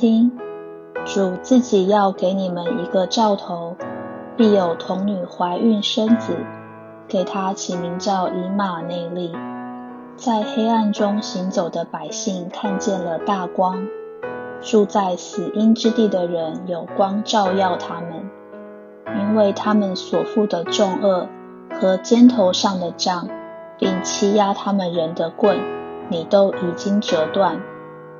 听。主自己要给你们一个兆头，必有童女怀孕生子，给她起名叫以马内利。在黑暗中行走的百姓看见了大光，住在死荫之地的人有光照耀他们，因为他们所负的重轭和肩头上的杖，并欺压他们人的棍，你都已经折断。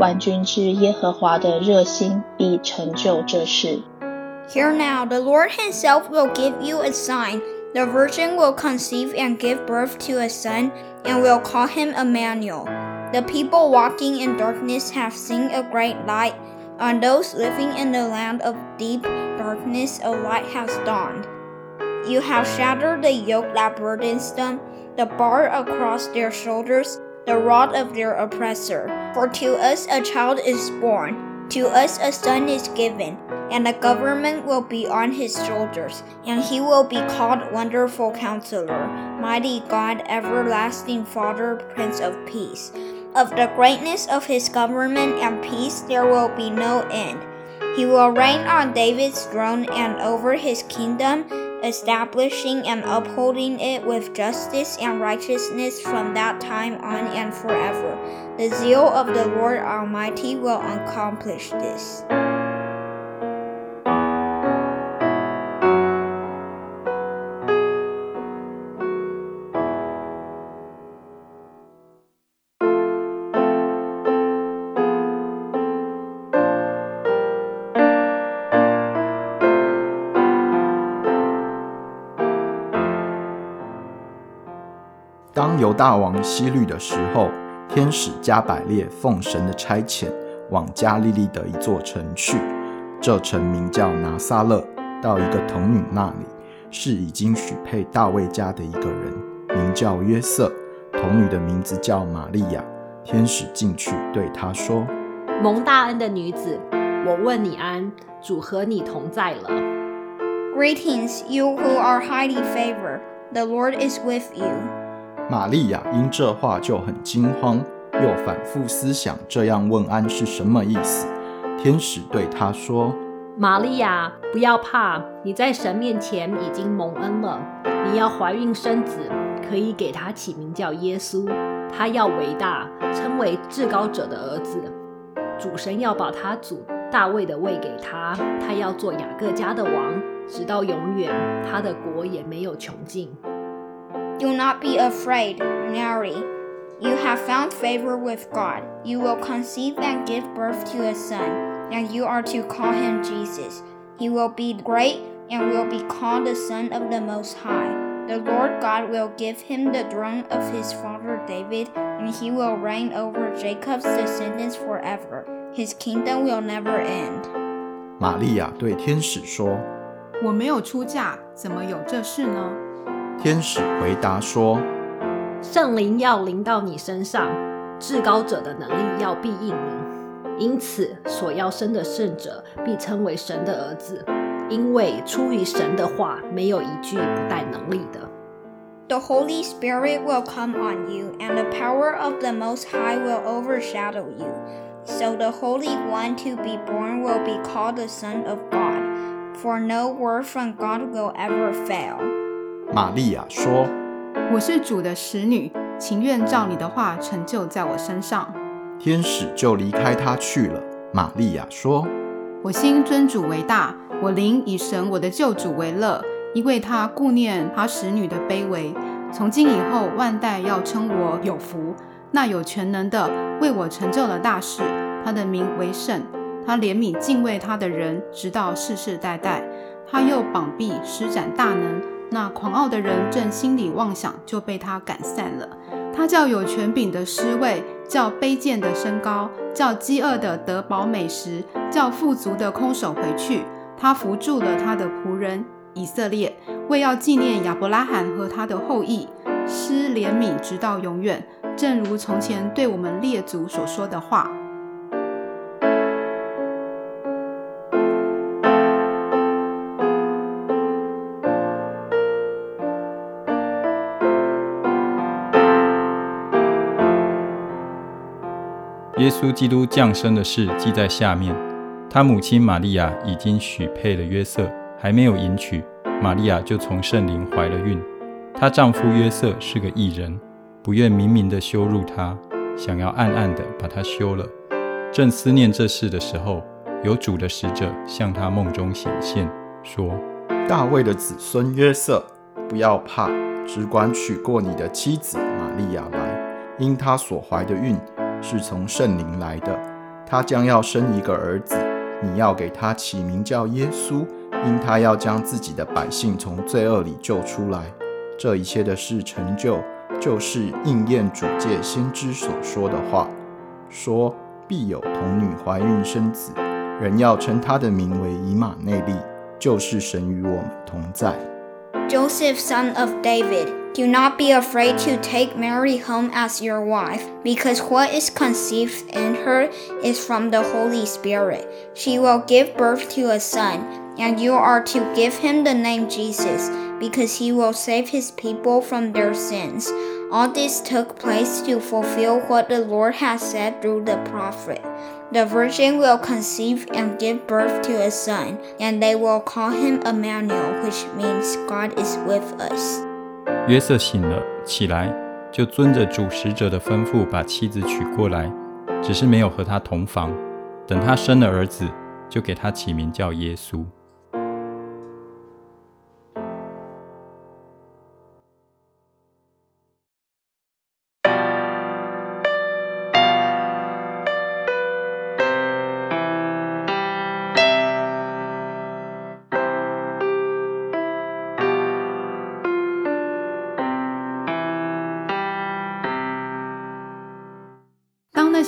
万军之耶和华的热心必成就这事。Hear now, the Lord himself will give you a sign. The virgin will conceive and give birth to a son, and will call him Emmanuel. The people walking in darkness have seen a great light. On those living in the land of deep darkness, a light has dawned. You have shattered the yoke that burdens them, the bar across their shoulders the rod of their oppressor. For to us a child is born, to us a son is given, and the government will be on his shoulders, and he will be called Wonderful Counselor, Mighty God, Everlasting Father, Prince of Peace. Of the greatness of his government and peace there will be no end. He will reign on David's throne and over his kingdom establishing and upholding it with justice and righteousness from that time on and forever. The zeal of the Lord Almighty will accomplish this. 当犹大王希律的时候，天使加百列奉神的差遣，往加利利的一座城去。这城名叫拿撒勒，到一个童女那里，是已经许配大卫家的一个人，名叫约瑟。童女的名字叫玛利亚。天使进去对她说：“蒙大恩的女子，我问你安，主和你同在了。” Greetings, you who are highly favored. The Lord is with you. 玛利亚因这话就很惊慌，又反复思想这样问安是什么意思。天使对她说：“玛利亚，不要怕，你在神面前已经蒙恩了。你要怀孕生子，可以给他起名叫耶稣。他要伟大，称为至高者的儿子。主神要把他祖大卫的位给他，他要做雅各家的王，直到永远。他的国也没有穷尽。” Do not be afraid, Mary. You have found favor with God. You will conceive and give birth to a son, and you are to call him Jesus. He will be great and will be called the Son of the Most High. The Lord God will give him the throne of his father David, and he will reign over Jacob's descendants forever. His kingdom will never end. 玛利亚对天使说：“我没有出嫁，怎么有这事呢？” 天使回答说：“圣灵要临到你身上，至高者的能力要庇应你，因此所要生的圣者必称为神的儿子，因为出于神的话没有一句不带能力的。” The Holy Spirit will come on you, and the power of the Most High will overshadow you. So the Holy One to be born will be called the Son of God. For no word from God will ever fail. 玛利亚说：“我是主的使女，情愿照你的话成就在我身上。”天使就离开他去了。玛利亚说：“我心尊主为大，我灵以神我的救主为乐，因为他顾念他使女的卑微。从今以后，万代要称我有福。那有全能的为我成就了大事，他的名为圣。他怜悯敬畏他的人，直到世世代代。他又膀臂施展大能。”那狂傲的人正心里妄想，就被他赶散了。他叫有权柄的失位，叫卑贱的升高，叫饥饿的得饱美食，叫富足的空手回去。他扶助了他的仆人以色列，为要纪念亚伯拉罕和他的后裔，施怜悯直到永远，正如从前对我们列祖所说的话。耶稣基督降生的事记在下面。他母亲玛利亚已经许配了约瑟，还没有迎娶，玛利亚就从圣灵怀了孕。她丈夫约瑟是个义人，不愿明明的羞辱她，想要暗暗的把她休了。正思念这事的时候，有主的使者向他梦中显现，说：“大卫的子孙约瑟，不要怕，只管娶过你的妻子玛利亚来，因她所怀的孕。”是从圣灵来的，他将要生一个儿子，你要给他起名叫耶稣，因他要将自己的百姓从罪恶里救出来。这一切的事成就，就是应验主藉先知所说的话，说必有童女怀孕生子，人要称他的名为以马内利，就是神与我们同在。Joseph, son of David. Do not be afraid to take Mary home as your wife, because what is conceived in her is from the Holy Spirit. She will give birth to a son, and you are to give him the name Jesus, because he will save his people from their sins. All this took place to fulfill what the Lord has said through the prophet. The virgin will conceive and give birth to a son, and they will call him Emmanuel, which means God is with us. 约瑟醒了，起来，就遵着主使者的吩咐，把妻子娶过来，只是没有和她同房。等他生了儿子，就给他起名叫耶稣。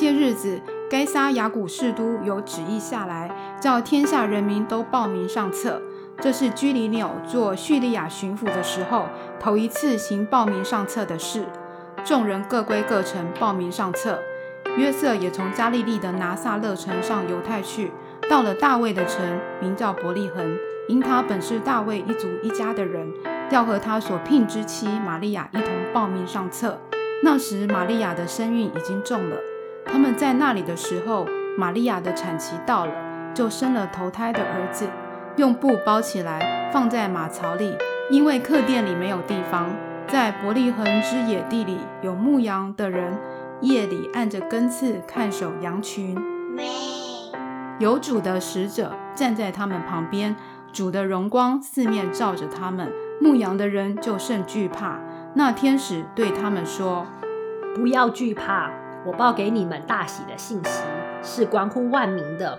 些日子，该撒亚古士都有旨意下来，叫天下人民都报名上册。这是居里纽做叙利亚巡抚的时候，头一次行报名上册的事。众人各归各城报名上册。约瑟也从加利利的拿撒勒城上犹太去，到了大卫的城，名叫伯利恒，因他本是大卫一族一家的人，要和他所聘之妻玛利亚一同报名上册。那时玛利亚的身孕已经重了。他们在那里的时候，玛利亚的产期到了，就生了头胎的儿子，用布包起来，放在马槽里，因为客店里没有地方。在伯利恒之野地里，有牧羊的人，夜里按着根刺看守羊群。有主的使者站在他们旁边，主的荣光四面照着他们，牧羊的人就甚惧怕。那天使对他们说：“不要惧怕。”我报给你们大喜的信息，是关乎万民的。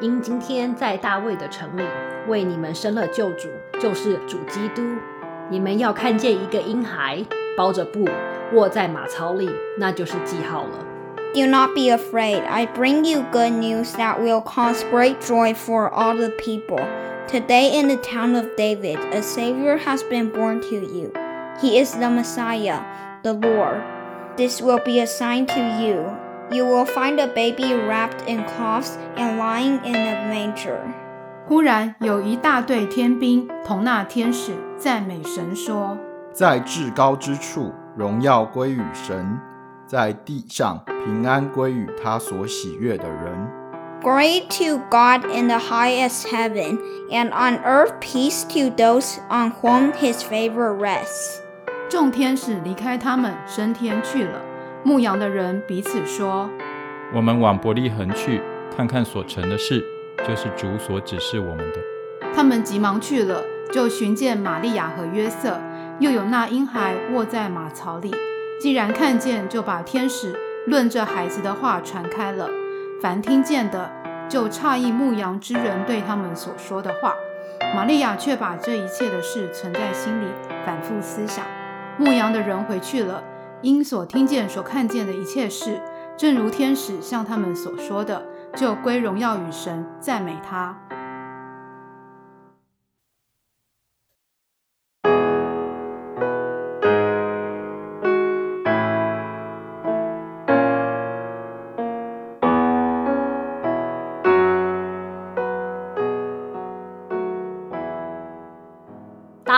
因今天在大卫的城里为你们生了救主，就是主基督。你们要看见一个婴孩包着布卧在马槽里，那就是记号了。Do not be afraid. I bring you good news that will cause great joy for all the people. Today in the town of David, a Savior has been born to you. He is the Messiah, the Lord. This will be a sign to you. You will find a baby wrapped in cloths and lying in a manger. 忽然有一大队天兵同那天使赞美神说：在至高之处荣耀归于神，在地上平安归于他所喜悦的人。Glory to God in the highest heaven, and on earth peace to those on whom His favor rests. 众天使离开他们升天去了。牧羊的人彼此说：“我们往伯利恒去，看看所成的事，就是主所指示我们的。”他们急忙去了，就寻见玛利亚和约瑟，又有那婴孩卧在马槽里。既然看见，就把天使论这孩子的话传开了。凡听见的，就诧异牧羊之人对他们所说的话。玛利亚却把这一切的事存在心里，反复思想。牧羊的人回去了，因所听见、所看见的一切事，正如天使向他们所说的，就归荣耀与神，赞美他。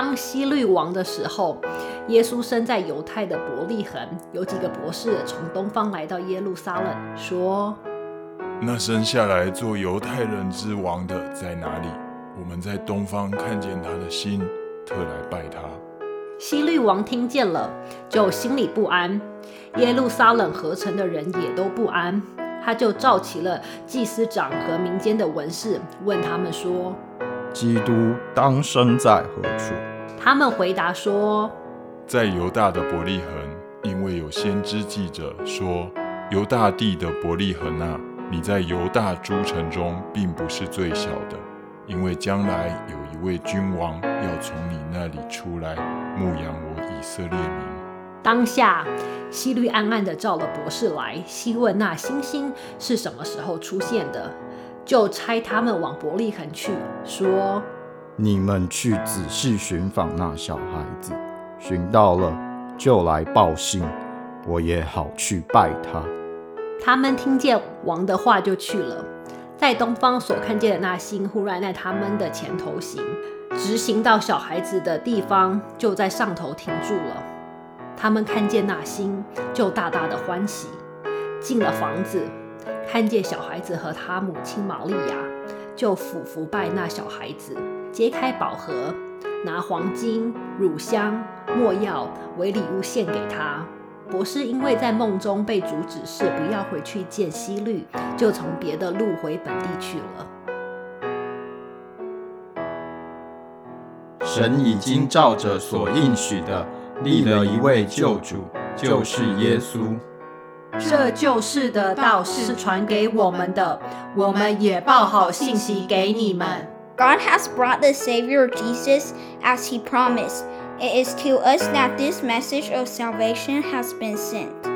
当希律王的时候，耶稣生在犹太的伯利恒。有几个博士从东方来到耶路撒冷，说：“那生下来做犹太人之王的在哪里？我们在东方看见他的星，特来拜他。”希律王听见了，就心里不安；耶路撒冷合成的人也都不安。他就召集了祭司长和民间的文士，问他们说。基督当生在何处？他们回答说，在犹大的伯利恒，因为有先知记者说：“犹大地的伯利恒啊，你在犹大诸城中并不是最小的，因为将来有一位君王要从你那里出来，牧养我以色列民。”当下，希律暗暗的召了博士来，细问那星星是什么时候出现的。就差他们往伯利恒去，说：“你们去仔细寻访那小孩子，寻到了就来报信，我也好去拜他。”他们听见王的话，就去了。在东方所看见的那星，忽然在他们的前头行，直行到小孩子的地方，就在上头停住了。他们看见那星，就大大的欢喜，进了房子。看见小孩子和他母亲玛利亚，就俯伏拜那小孩子，揭开宝盒，拿黄金、乳香、没药为礼物献给他。博士因为在梦中被主指示不要回去见希律，就从别的路回本地去了。神已经照着所应许的立了一位救主，就是耶稣。这救世的道是传给我们的，我们也报好信息给你们。God has brought the Savior Jesus as He promised. It is to us that this message of salvation has been sent.